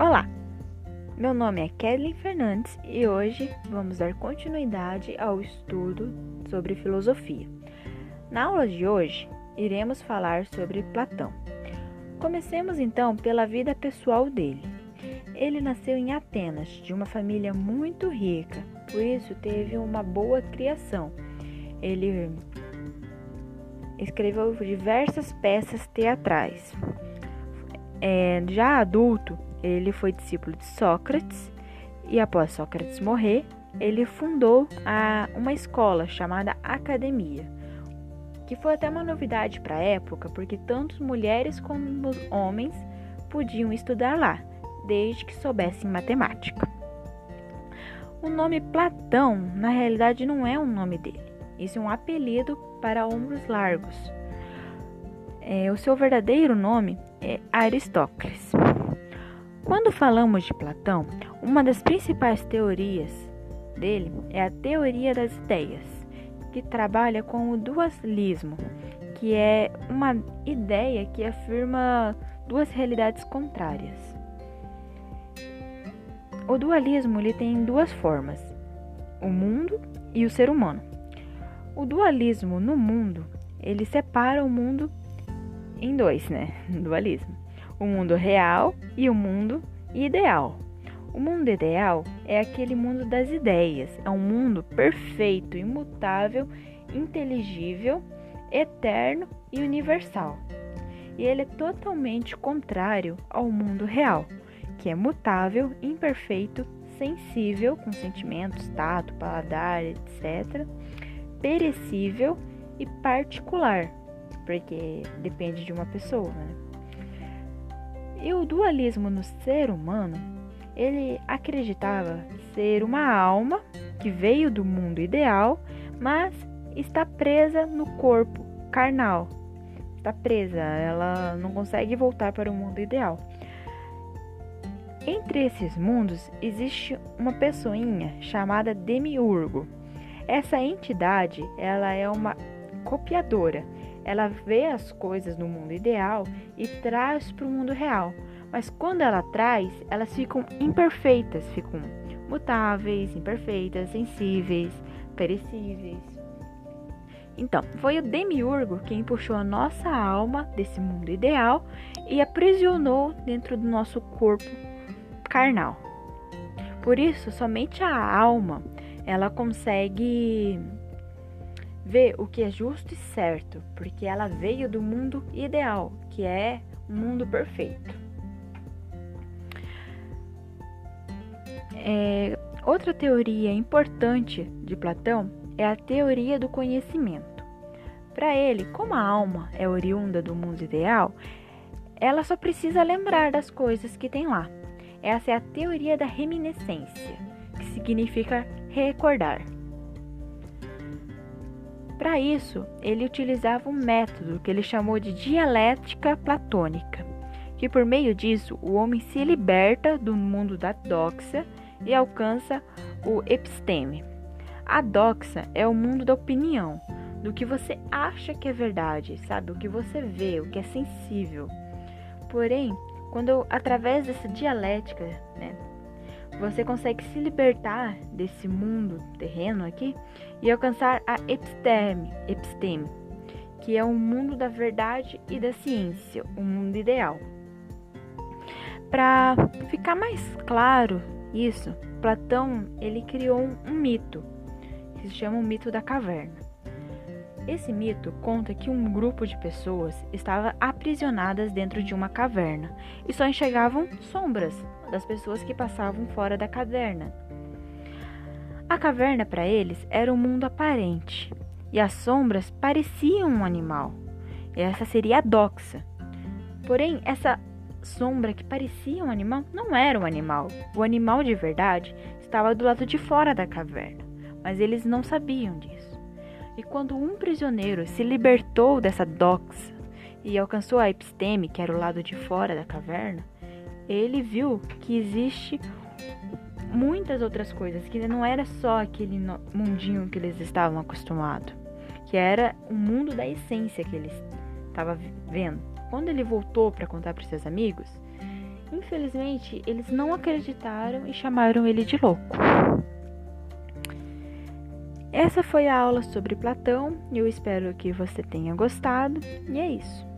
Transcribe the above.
Olá, meu nome é Kathleen Fernandes e hoje vamos dar continuidade ao estudo sobre filosofia. Na aula de hoje, iremos falar sobre Platão. Comecemos então pela vida pessoal dele. Ele nasceu em Atenas, de uma família muito rica, por isso teve uma boa criação. Ele escreveu diversas peças teatrais. É, já adulto, ele foi discípulo de Sócrates e após Sócrates morrer, ele fundou a, uma escola chamada Academia, que foi até uma novidade para a época, porque tanto mulheres como homens podiam estudar lá, desde que soubessem matemática. O nome Platão, na realidade, não é um nome dele. Isso é um apelido para ombros largos. É, o seu verdadeiro nome é Aristócles. Quando falamos de Platão, uma das principais teorias dele é a teoria das ideias, que trabalha com o dualismo, que é uma ideia que afirma duas realidades contrárias. O dualismo ele tem duas formas: o mundo e o ser humano. O dualismo no mundo, ele separa o mundo em dois, né? Dualismo. O mundo real e o mundo ideal. O mundo ideal é aquele mundo das ideias, é um mundo perfeito, imutável, inteligível, eterno e universal. E ele é totalmente contrário ao mundo real, que é mutável, imperfeito, sensível, com sentimentos, tato, paladar, etc perecível e particular, porque depende de uma pessoa. Né? E o dualismo no ser humano, ele acreditava ser uma alma que veio do mundo ideal, mas está presa no corpo carnal. Está presa, ela não consegue voltar para o mundo ideal. Entre esses mundos existe uma pessoinha chamada Demiurgo essa entidade, ela é uma copiadora. Ela vê as coisas no mundo ideal e traz para o mundo real. Mas quando ela traz, elas ficam imperfeitas, ficam mutáveis, imperfeitas, sensíveis, perecíveis. Então, foi o demiurgo quem puxou a nossa alma desse mundo ideal e aprisionou dentro do nosso corpo carnal. Por isso, somente a alma ela consegue ver o que é justo e certo, porque ela veio do mundo ideal, que é um mundo perfeito. É, outra teoria importante de Platão é a teoria do conhecimento. Para ele, como a alma é oriunda do mundo ideal, ela só precisa lembrar das coisas que tem lá. Essa é a teoria da reminiscência, que significa recordar. Para isso, ele utilizava um método que ele chamou de dialética platônica, que por meio disso o homem se liberta do mundo da doxa e alcança o episteme. A doxa é o mundo da opinião, do que você acha que é verdade, sabe? O que você vê, o que é sensível. Porém, quando através dessa dialética, né, você consegue se libertar desse mundo terreno aqui e alcançar a episteme, episteme, que é o mundo da verdade e da ciência, o mundo ideal. Para ficar mais claro isso, Platão ele criou um, um mito que se chama o mito da caverna. Esse mito conta que um grupo de pessoas estava aprisionadas dentro de uma caverna e só enxergavam sombras das pessoas que passavam fora da caverna. A caverna para eles era um mundo aparente e as sombras pareciam um animal. Essa seria a doxa. Porém, essa sombra que parecia um animal não era um animal. O animal de verdade estava do lado de fora da caverna, mas eles não sabiam disso. E quando um prisioneiro se libertou dessa doxa e alcançou a episteme, que era o lado de fora da caverna, ele viu que existe muitas outras coisas, que não era só aquele mundinho que eles estavam acostumados, que era o mundo da essência que eles estavam vendo. Quando ele voltou para contar para seus amigos, Infelizmente, eles não acreditaram e chamaram ele de louco. Essa foi a aula sobre Platão. Eu espero que você tenha gostado. E é isso.